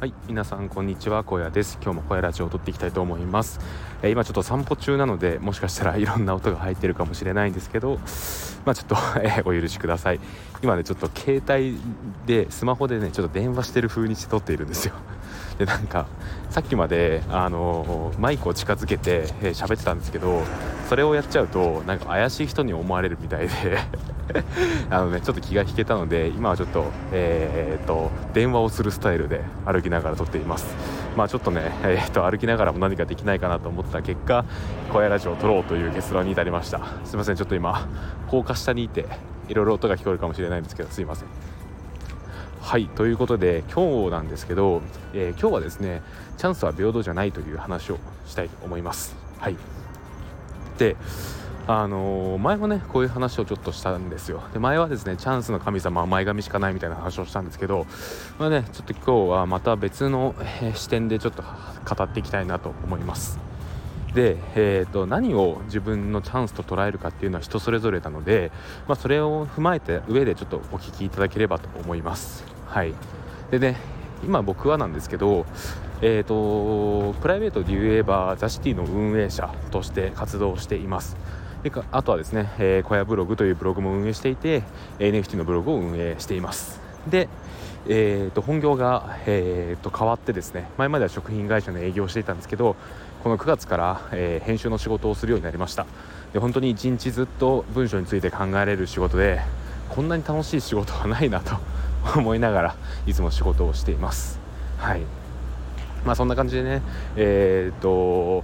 はい皆さんこんにちは小屋です。今日も小屋ラジオを撮っていきたいと思います、えー、今ちょっと散歩中なのでもしかしたらいろんな音が入ってるかもしれないんですけどまあちょっと、え、お許しください。今ねちょっと携帯でスマホでねちょっと電話してる風にして撮っているんですよ。でなんかさっきまであのマイクを近づけて喋、えー、ってたんですけどそれをやっちゃうとなんか怪しい人に思われるみたいで。あのねちょっと気が引けたので今はちょっとえー、っと電話をするスタイルで歩きながら撮っています。まあちょっとね、えー、っと歩きながらも何かできないかなと思った結果小屋ラジオを撮ろうという結論に至りました。すいませんちょっと今高架下にいていろいろ音が聞こえるかもしれないんですけどすいません。はいということで今日なんですけど、えー、今日はですねチャンスは平等じゃないという話をしたいと思います。はい。あのー、前もねこういう話をちょっとしたんですよ。で前はですねチャンスの神様は前髪しかないみたいな話をしたんですけどまあねちょっと今日はまた別の、えー、視点でちょっと語っていきたいなと思います。で、えーと、何を自分のチャンスと捉えるかっていうのは人それぞれなので、まあ、それを踏まえて上でちょっとお聞きいただければと思います。はい。でね今僕はなんですけどえーと、プライベートで言えばザシティの運営者として活動しています。であとはですね、えー、小屋ブログというブログも運営していて NFT のブログを運営しています。で、えーと、本業が、えーと、変わってですね前までは食品会社の営業をしていたんですけどこの9月から、えー、編集の仕事をするようになりました。で本当に一日ずっと文章について考えられる仕事でこんなに楽しい仕事はないなと思いながらいつも仕事をしています。はい。まあそんな感じでねえっ、と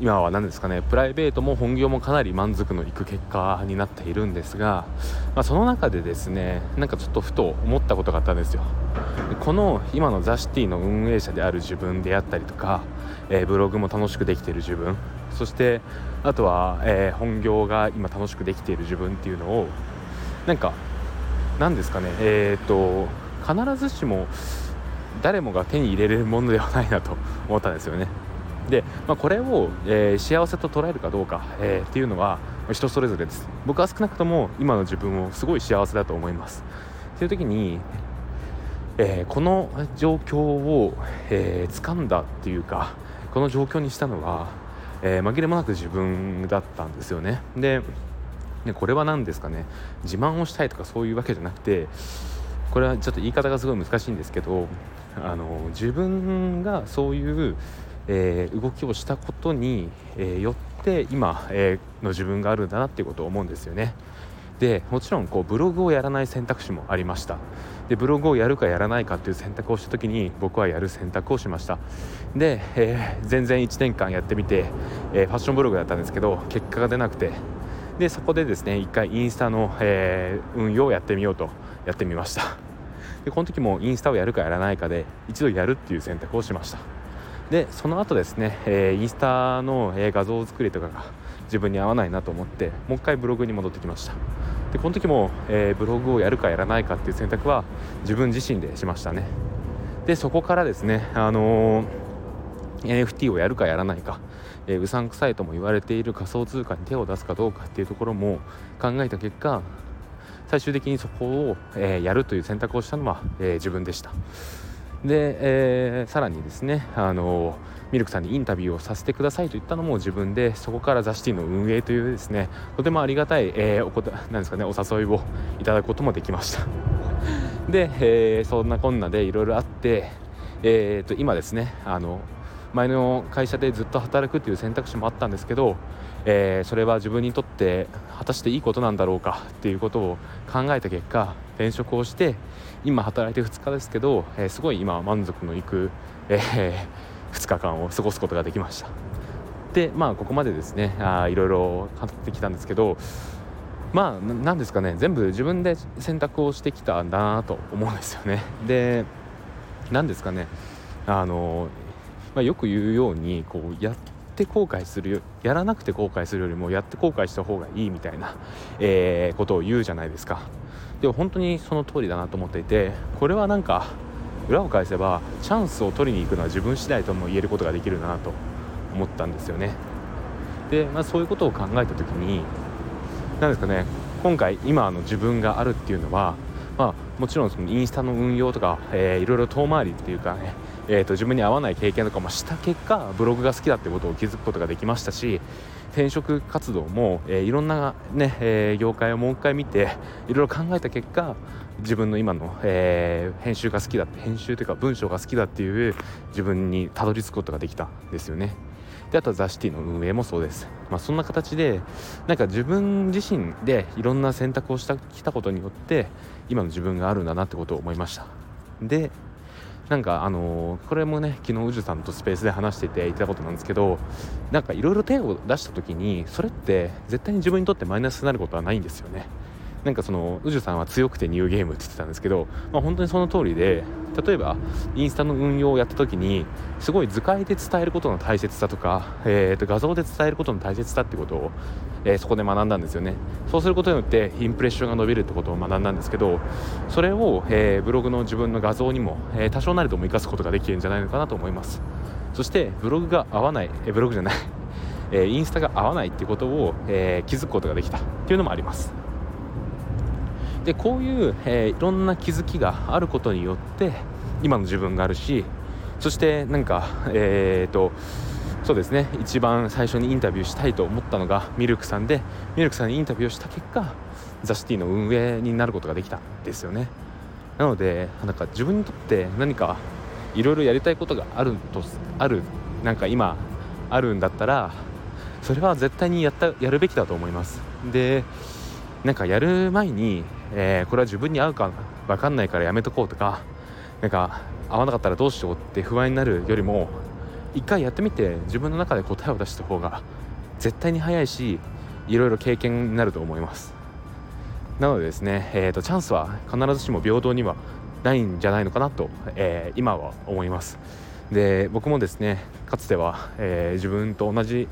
今は何ですかねプライベートも本業もかなり満足のいく結果になっているんですが、まあ、その中でですねなんかちょっとふと思ったことがあったんですよ。この今のザ・シティの運営者である自分であったりとか、えー、ブログも楽しくできている自分そしてあとは、えー、本業が今楽しくできている自分っていうのをなんか何ですかね。えっ、ー、と必ずしも誰もが手に入れれるものではないなと思ったんですよね。で、まあ、これを、えー、幸せと捉えるかどうか、えー、っていうのは人それぞれです。僕は少なくとも今の自分をすごい幸せだと思います。っていう時に、えー、この状況を、えー、掴んだっていうかこの状況にしたのは、えー、紛れもなく自分だったんですよね。ででこれは何ですかね。自慢をしたいとかそういうわけじゃなくてこれはちょっと言い方がすごい難しいんですけどあの自分がそういうえー、動きをしたことに、えー、よって今、えー、の自分があるんだなっていうことを思うんですよね。でもちろんこうブログをやらない選択肢もありました。でブログをやるかやらないかっていう選択をした時に僕はやる選択をしました。で、えー、全然1年間やってみて、え、ファッションブログだったんですけど結果が出なくてでそこでですね1回インスタの、えー、運用をやってみようとやってみました。でこの時もインスタをやるかやらないかで一度やるっていう選択をしました。でその後ですね、えー、インスタの、え画像作りとかが自分に合わないなと思ってもう一回ブログに戻ってきました。でこの時も、えー、ブログをやるかやらないかっていう選択は自分自身でしましたね。でそこからですねあのー、NFT をやるかやらないか、えー、うさんくさいとも言われている仮想通貨に手を出すかどうかっていうところも考えた結果最終的にそこを、えー、やるという選択をしたのは、えー、自分でした。で、えー、さらにですねあのミルクさんにインタビューをさせてくださいと言ったのも自分でそこからザ・シティの運営というですねとてもありがたい、えー、おこなんですかねお誘いをいただくこともできました。で、えー、そんなこんなでいろいろあって、えーと、今ですねあの前の会社でずっと働くっていう選択肢もあったんですけど、えー、それは自分にとって果たしていいことなんだろうかっていうことを考えた結果転職をして今働いて2日ですけど、えー、すごい今満足のいく、えー、2日間を過ごすことができました。でまあここまでですねあいろいろ語ってきたんですけどまあ何ですかね全部自分で選択をしてきたんだなと思うんですよね。で何ですかねあの、まあ、よく言うようにこうやって後悔するやらなくて後悔するよりもやって後悔した方がいいみたいな、えー、ことを言うじゃないですか。でも本当にその通りだなと思っていてこれはなんか裏を返せばチャンスを取りに行くのは自分次第とも言えることができるなと思ったんですよね。で、まあ、そういうことを考えた時に何ですかね今回今の自分があるっていうのは、まあ、もちろんそのインスタの運用とか、えー、いろいろ遠回りっていうかね、えーと、自分に合わない経験とかもした結果ブログが好きだってことを気づくことができましたし転職活動も、えー、いろんなね、えー、業界をもう一回見ていろいろ考えた結果自分の今の、えー、編集が好きだって編集というか文章が好きだっていう自分にたどり着くことができたんですよね。であとはザ・シティの運営もそうです、まあ、そんな形でなんか自分自身でいろんな選択をしたきたことによって今の自分があるんだなってことを思いました。でなんかあのー、これもね昨日宇治さんとスペースで話していて言ったことなんですけどなんかいろいろ手を出した時にそれって絶対に自分にとってマイナスになることはないんですよね。なんかその宇治さんは強くてニューゲームって言ってたんですけど、まあ、本当にその通りで例えばインスタの運用をやった時にすごい図解で伝えることの大切さとか、えー、と画像で伝えることの大切さってことを、えー、そこで学んだんですよね。そうすることによってインプレッションが伸びるってことを学んだんですけどそれを、えー、ブログの自分の画像にも、えー、多少なりとも生かすことができるんじゃないのかなと思います。そしてブログが合わない、えブログじゃないえインスタが合わないってことを、え気づくことができたっていうのもあります。でこういう、えー、いろんな気づきがあることによって今の自分があるしそしてなんかえっ、ー、とそうですね一番最初にインタビューしたいと思ったのがミルクさんでミルクさんにインタビューをした結果ザ・シティの運営になることができたんですよね。なのでなんか自分にとって何かいろいろやりたいことがあるとあるなんか今あるんだったらそれは絶対にやったやるべきだと思います。でなんかやる前にえー、これは自分に合うか分かんないからやめとこうとかなんか合わなかったらどうしようって不安になるよりも一回やってみて自分の中で答えを出した方が絶対に早いしいろいろ経験になると思います。なのでですね、えーと、チャンスは必ずしも平等にはないんじゃないのかなと、えー、今は思います。で僕もですねかつては、えー、自分と同じ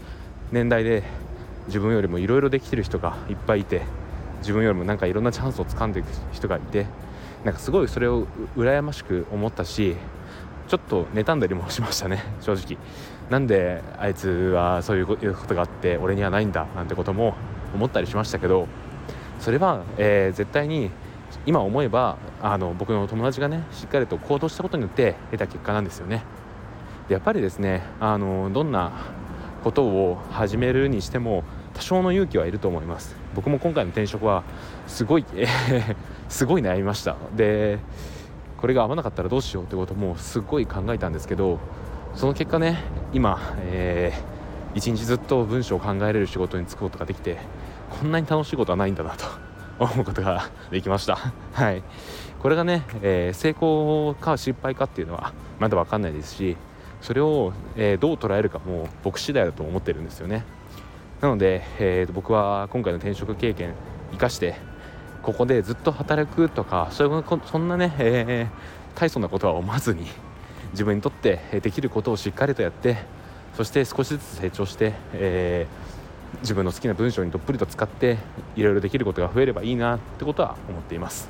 年代で自分よりもいろいろできてる人がいっぱいいて自分よりもなんかいろんなチャンスをつかんでいく人がいてなんかすごいそれを羨ましく思ったしちょっと妬んだりもしましたね正直。なんであいつはそういうことがあって俺にはないんだなんてことも思ったりしましたけどそれは、えー、絶対に今思えばあの僕の友達がねしっかりと行動したことによって得た結果なんですよね。でやっぱりですねあのどんなことを始めるにしても多少の勇気はいると思います。僕も今回の転職はすごい、すごい悩みました。でこれが合わなかったらどうしようってこともすごい考えたんですけどその結果ね今、えー、一日ずっと文章を考えれる仕事に就くことができてこんなに楽しいことはないんだなと 思うことができました。はい。これがね、えー、成功か失敗かっていうのはまだ分かんないですしそれを、えー、どう捉えるかも僕次第だと思ってるんですよね。なので、えー、と僕は今回の転職経験生かしてここでずっと働くとかそういうそんなね、えー、大層なことは思わずに自分にとってできることをしっかりとやってそして少しずつ成長して、えー、自分の好きな文章にどっぷりと使っていろいろできることが増えればいいなってことは思っています。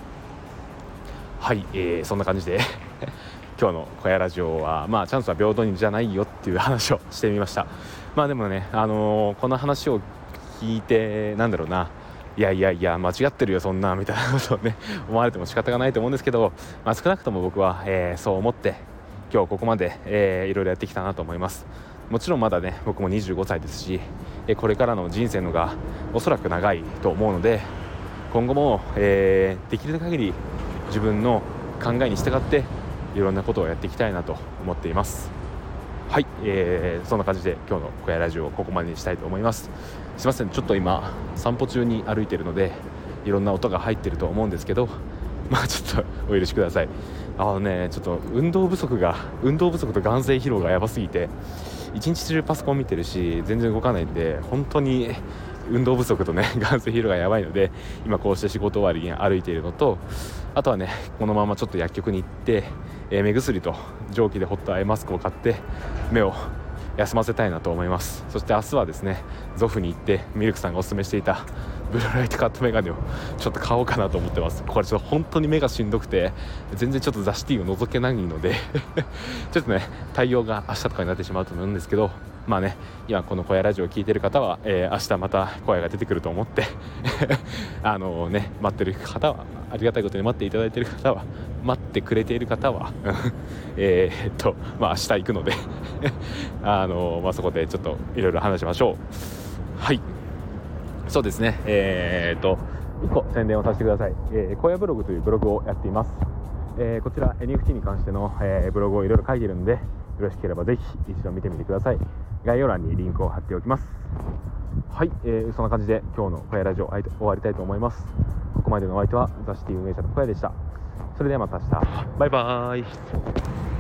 はい、えー、そんな感じで 今日の「小屋ラジオは」まあチャンスは平等にじゃないよっていう話をしてみました。まあでもね、あのー、この話を聞いてなんだろうな。いやいやいや間違ってるよそんなみたいなことをね 思われても仕方がないと思うんですけど、まあ、少なくとも僕は、えー、そう思って今日ここまで、えー、いろいろやってきたなと思います。もちろんまだね僕も25歳ですし、えこれからの人生のがおそらく長いと思うので今後も、えー、できる限り自分の考えに従っていろんなことをやっていきたいなと思っています。はい、えー、そんな感じで今日の小屋ラジオをここまでにしたいと思います。すいませんちょっと今散歩中に歩いてるのでいろんな音が入ってると思うんですけど まあちょっとお許しください。あのねちょっと運動不足が運動不足と眼性疲労がやばすぎて一日中パソコン見てるし全然動かないんで本当に運動不足とね 眼性疲労がやばいので今こうして仕事終わりに歩いているのとあとはねこのままちょっと薬局に行って、えー、目薬と蒸気でホットアイマスクを買って目を休ませたいなと思います。そして明日はですねゾフに行ってミルクさんがおすすめしていたブルーライトカットメガネをちょっと買おうかなと思ってます。これちょっと本当に目がしんどくて全然ちょっとザシティを覗けないので ちょっとね対応が明日とかになってしまうと思うんですけどまあね今この小屋ラジオを聞いてる方は、えー、明日また声が出てくると思って あのね待ってる方はありがたいことに待っていただいてる方は待ってくれている方は えっとまあ明日行くので あのまあ、そこでちょっといろいろ話しましょう。はい。そうですね。えー、っと1個宣伝をさせてください、えー、小屋ブログというブログをやっています、えー、こちら NFT に関しての、えー、ブログをいろいろ書いてるのでよろしければぜひ一度見てみてください。概要欄にリンクを貼っておきます。はい、えー、そんな感じで今日の小屋ラジオ終わりたいと思います。ここまでのお相手はザシティ運営者の小屋でした。それではまた明日。バイバーイ。